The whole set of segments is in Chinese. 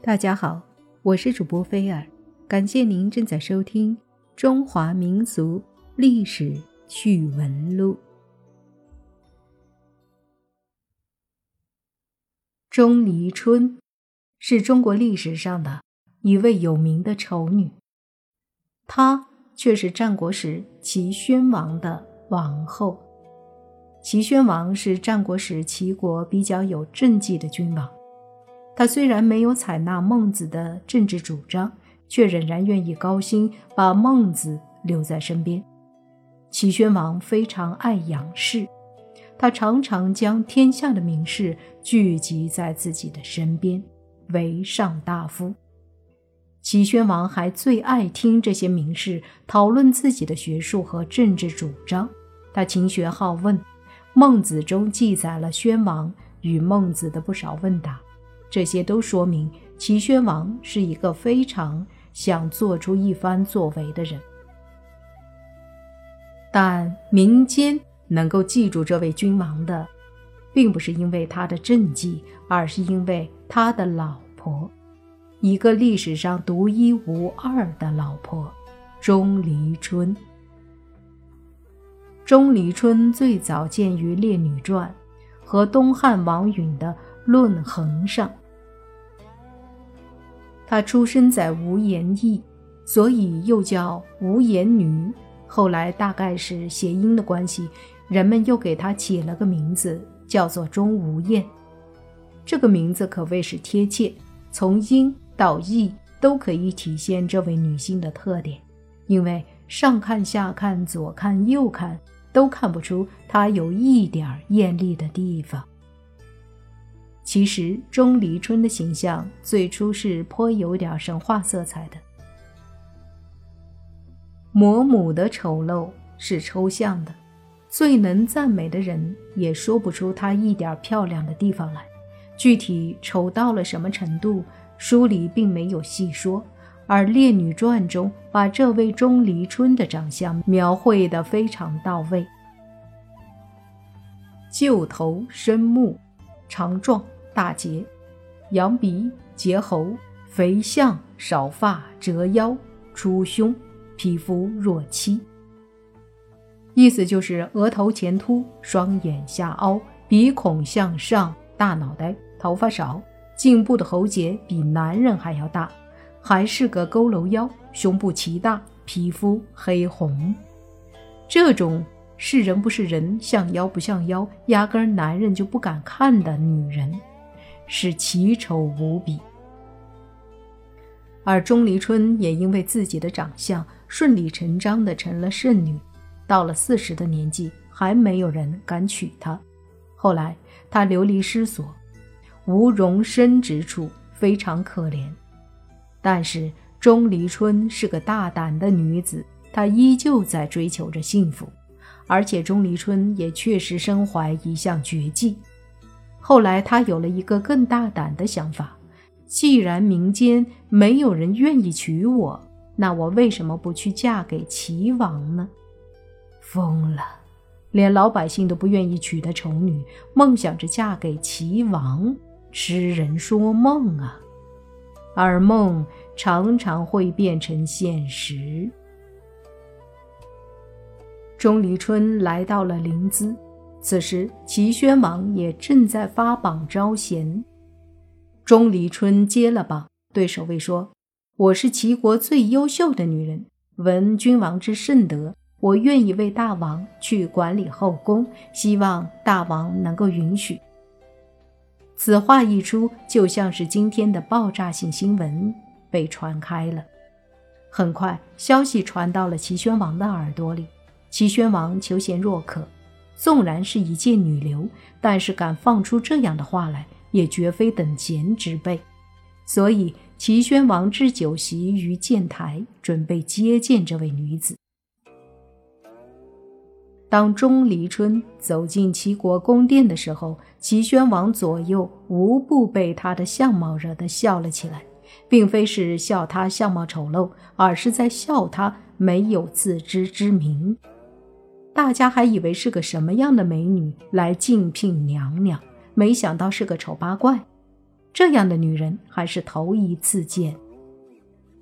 大家好，我是主播菲尔，感谢您正在收听《中华民俗历史趣闻录》。钟离春是中国历史上的一位有名的丑女，她却是战国时齐宣王的王后。齐宣王是战国时齐国比较有政绩的君王。他虽然没有采纳孟子的政治主张，却仍然愿意高薪把孟子留在身边。齐宣王非常爱仰视，他常常将天下的名士聚集在自己的身边，为上大夫。齐宣王还最爱听这些名士讨论自己的学术和政治主张。他勤学好问，《孟子》中记载了宣王与孟子的不少问答。这些都说明齐宣王是一个非常想做出一番作为的人，但民间能够记住这位君王的，并不是因为他的政绩，而是因为他的老婆，一个历史上独一无二的老婆——钟离春。钟离春最早见于《列女传》和东汉王允的。论衡上，她出生在无颜邑，所以又叫无颜女。后来大概是谐音的关系，人们又给她起了个名字，叫做钟无艳。这个名字可谓是贴切，从音到意都可以体现这位女性的特点。因为上看下看左看右看，都看不出她有一点艳丽的地方。其实钟离春的形象最初是颇有点神话色彩的。魔母的丑陋是抽象的，最能赞美的人也说不出她一点漂亮的地方来。具体丑到了什么程度，书里并没有细说。而《列女传》中把这位钟离春的长相描绘得非常到位：旧头深目，长壮。大结，扬鼻，结喉，肥相，少发，折腰，出胸，皮肤若漆。意思就是额头前凸，双眼下凹，鼻孔向上，大脑袋，头发少，颈部的喉结比男人还要大，还是个佝偻腰，胸部奇大，皮肤黑红。这种是人不是人，像妖不像妖，压根男人就不敢看的女人。是奇丑无比，而钟离春也因为自己的长相顺理成章的成了剩女，到了四十的年纪还没有人敢娶她。后来她流离失所，无容身之处，非常可怜。但是钟离春是个大胆的女子，她依旧在追求着幸福，而且钟离春也确实身怀一项绝技。后来，他有了一个更大胆的想法：既然民间没有人愿意娶我，那我为什么不去嫁给齐王呢？疯了！连老百姓都不愿意娶的丑女，梦想着嫁给齐王，痴人说梦啊！而梦常常会变成现实。钟离春来到了临淄。此时，齐宣王也正在发榜招贤。钟离春接了榜，对守卫说：“我是齐国最优秀的女人，闻君王之圣德，我愿意为大王去管理后宫，希望大王能够允许。”此话一出，就像是今天的爆炸性新闻被传开了。很快，消息传到了齐宣王的耳朵里，齐宣王求贤若渴。纵然是一介女流，但是敢放出这样的话来，也绝非等闲之辈。所以，齐宣王置酒席于建台，准备接见这位女子。当钟离春走进齐国宫殿的时候，齐宣王左右无不被她的相貌惹得笑了起来，并非是笑她相貌丑陋，而是在笑她没有自知之明。大家还以为是个什么样的美女来竞聘娘娘，没想到是个丑八怪。这样的女人还是头一次见。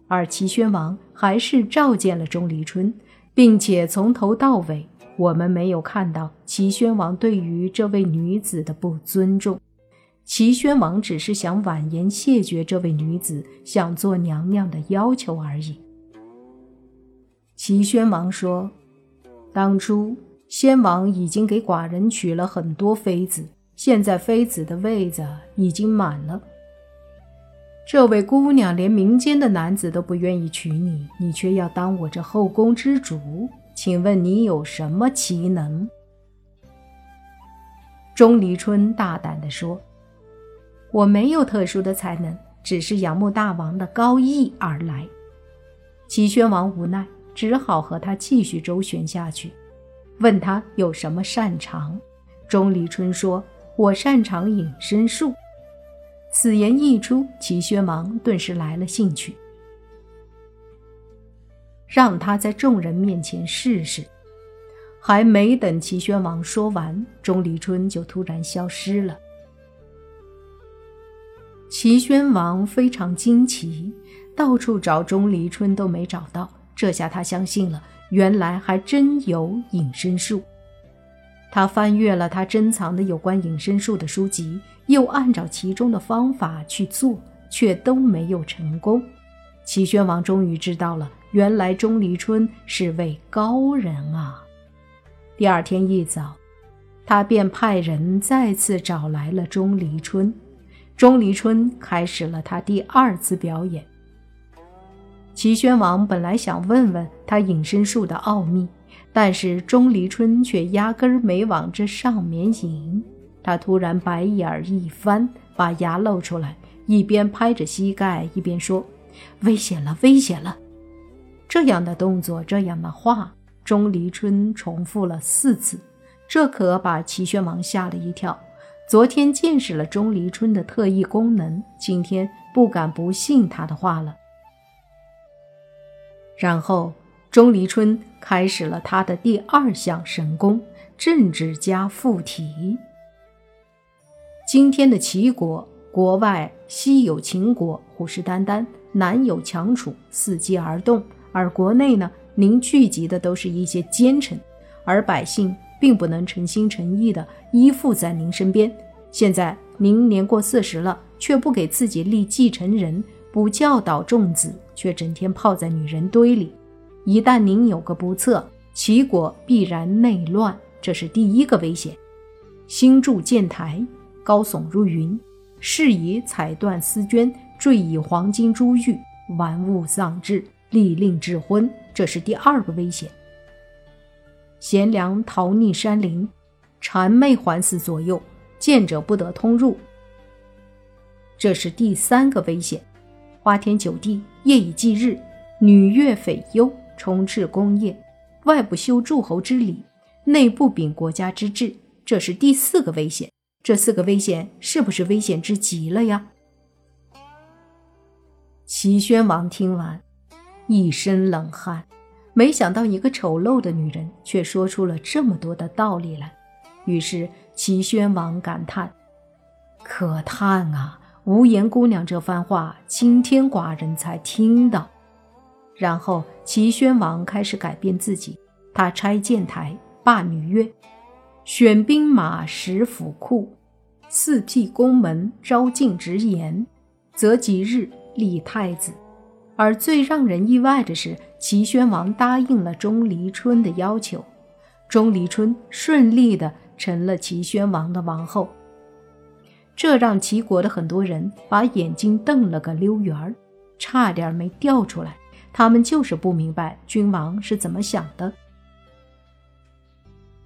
而齐宣王还是召见了钟离春，并且从头到尾，我们没有看到齐宣王对于这位女子的不尊重。齐宣王只是想婉言谢绝这位女子想做娘娘的要求而已。齐宣王说：“当初先王已经给寡人娶了很多妃子，现在妃子的位子已经满了。这位姑娘连民间的男子都不愿意娶你，你却要当我这后宫之主，请问你有什么奇能？”钟离春大胆地说。我没有特殊的才能，只是仰慕大王的高义而来。齐宣王无奈，只好和他继续周旋下去，问他有什么擅长。钟离春说：“我擅长隐身术。”此言一出，齐宣王顿时来了兴趣，让他在众人面前试试。还没等齐宣王说完，钟离春就突然消失了。齐宣王非常惊奇，到处找钟离春都没找到。这下他相信了，原来还真有隐身术。他翻阅了他珍藏的有关隐身术的书籍，又按照其中的方法去做，却都没有成功。齐宣王终于知道了，原来钟离春是位高人啊！第二天一早，他便派人再次找来了钟离春。钟离春开始了他第二次表演。齐宣王本来想问问他隐身术的奥秘，但是钟离春却压根儿没往这上面引。他突然白眼儿一翻，把牙露出来，一边拍着膝盖，一边说：“危险了，危险了！”这样的动作，这样的话，钟离春重复了四次，这可把齐宣王吓了一跳。昨天见识了钟离春的特异功能，今天不敢不信他的话了。然后，钟离春开始了他的第二项神功——政治家附体。今天的齐国，国外西有秦国虎视眈眈，南有强楚伺机而动，而国内呢，您聚集的都是一些奸臣，而百姓。并不能诚心诚意地依附在您身边。现在您年过四十了，却不给自己立继承人，不教导众子，却整天泡在女人堆里。一旦您有个不测，齐国必然内乱，这是第一个危险。新筑建台，高耸入云，适以彩缎丝绢，缀以黄金珠玉，玩物丧志，利令智昏，这是第二个危险。贤良逃匿山林，谄媚环伺左右，见者不得通入。这是第三个危险。花天酒地，夜以继日，女乐匪忧，充斥宫业，外不修诸侯之礼，内部秉国家之治。这是第四个危险。这四个危险是不是危险之极了呀？齐宣王听完，一身冷汗。没想到一个丑陋的女人却说出了这么多的道理来，于是齐宣王感叹：“可叹啊！无言姑娘这番话，今天寡人才听到。”然后齐宣王开始改变自己，他拆建台，罢女乐，选兵马，食府库，四辟宫门，招进直言，择吉日立太子。而最让人意外的是。齐宣王答应了钟离春的要求，钟离春顺利的成了齐宣王的王后。这让齐国的很多人把眼睛瞪了个溜圆儿，差点没掉出来。他们就是不明白君王是怎么想的。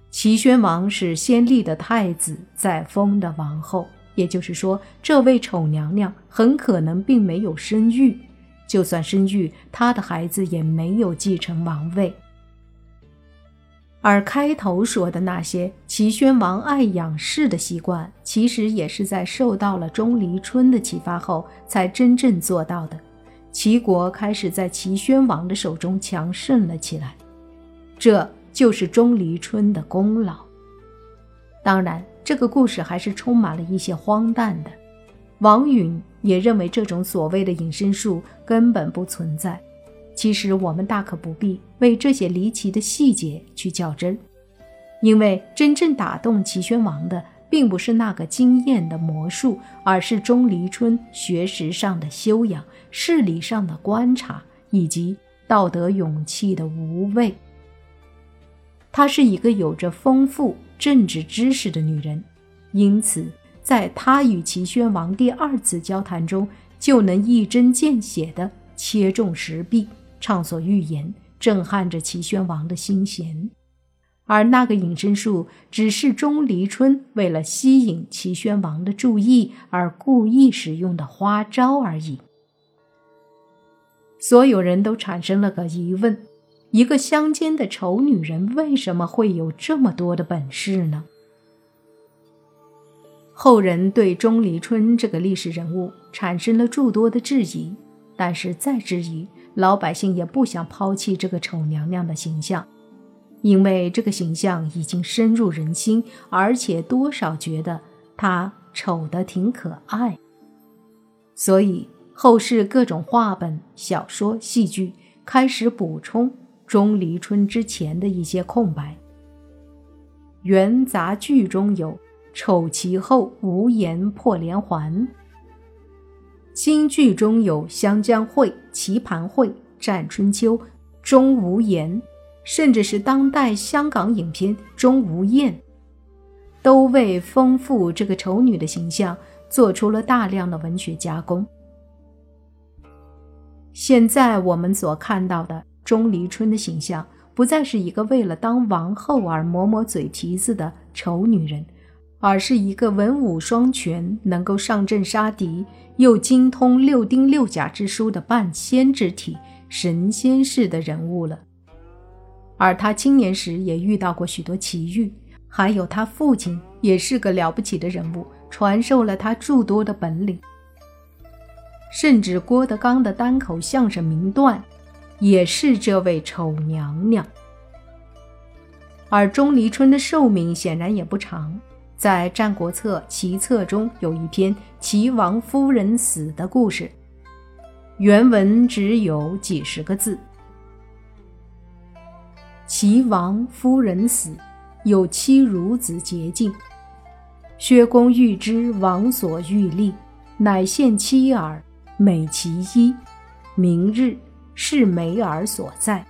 齐宣王是先立的太子，再封的王后，也就是说，这位丑娘娘很可能并没有生育。就算生育，她的孩子也没有继承王位。而开头说的那些齐宣王爱养士的习惯，其实也是在受到了钟离春的启发后才真正做到的。齐国开始在齐宣王的手中强盛了起来，这就是钟离春的功劳。当然，这个故事还是充满了一些荒诞的。王允也认为这种所谓的隐身术根本不存在。其实我们大可不必为这些离奇的细节去较真，因为真正打动齐宣王的，并不是那个惊艳的魔术，而是钟离春学识上的修养、事理上的观察以及道德勇气的无畏。她是一个有着丰富政治知识的女人，因此在她与齐宣王第二次交谈中，就能一针见血地切中时弊，畅所欲言，震撼着齐宣王的心弦。而那个隐身术，只是钟离春为了吸引齐宣王的注意而故意使用的花招而已。所有人都产生了个疑问。一个乡间的丑女人为什么会有这么多的本事呢？后人对钟离春这个历史人物产生了诸多的质疑，但是再质疑，老百姓也不想抛弃这个丑娘娘的形象，因为这个形象已经深入人心，而且多少觉得她丑得挺可爱，所以后世各种话本、小说、戏剧开始补充。钟离春之前的一些空白。元杂剧中有“丑其后无言破连环”，京剧中有“湘江会”“棋盘会”“战春秋”“钟无言”，甚至是当代香港影片《钟无艳》，都为丰富这个丑女的形象做出了大量的文学加工。现在我们所看到的。钟离春的形象不再是一个为了当王后而磨磨嘴皮子的丑女人，而是一个文武双全、能够上阵杀敌，又精通六丁六甲之书的半仙之体、神仙式的人物了。而他青年时也遇到过许多奇遇，还有他父亲也是个了不起的人物，传授了他诸多的本领，甚至郭德纲的单口相声名段。也是这位丑娘娘，而钟离春的寿命显然也不长。在《战国策·齐策》中有一篇齐王夫人死的故事，原文只有几十个字：齐王夫人死，有妻孺子洁净。薛公欲知王所欲立，乃献妻儿，美其衣。明日。是美儿所在，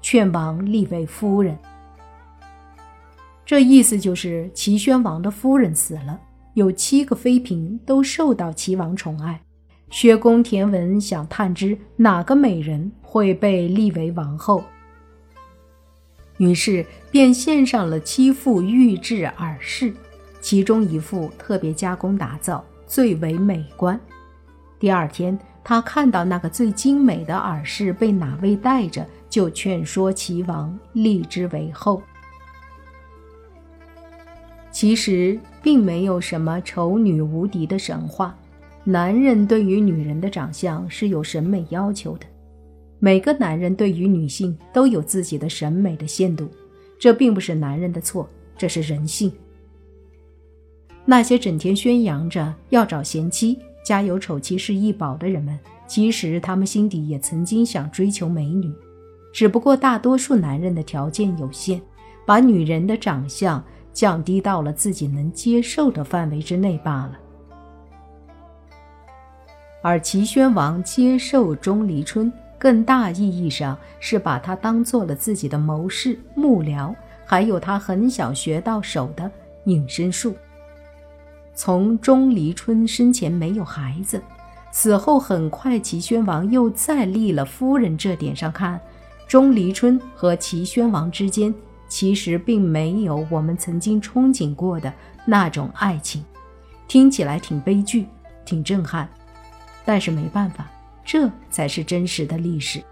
劝王立为夫人。这意思就是齐宣王的夫人死了，有七个妃嫔都受到齐王宠爱。薛公田文想探知哪个美人会被立为王后，于是便献上了七副玉质耳饰，其中一副特别加工打造，最为美观。第二天。他看到那个最精美的耳饰被哪位戴着，就劝说齐王立之为后。其实并没有什么丑女无敌的神话，男人对于女人的长相是有审美要求的，每个男人对于女性都有自己的审美的限度，这并不是男人的错，这是人性。那些整天宣扬着要找贤妻。家有丑妻是一宝的人们，其实他们心底也曾经想追求美女，只不过大多数男人的条件有限，把女人的长相降低到了自己能接受的范围之内罢了。而齐宣王接受钟离春，更大意义上是把他当做了自己的谋士、幕僚，还有他很小学到手的隐身术。从钟离春生前没有孩子，死后很快齐宣王又再立了夫人这点上看，钟离春和齐宣王之间其实并没有我们曾经憧憬过的那种爱情，听起来挺悲剧，挺震撼，但是没办法，这才是真实的历史。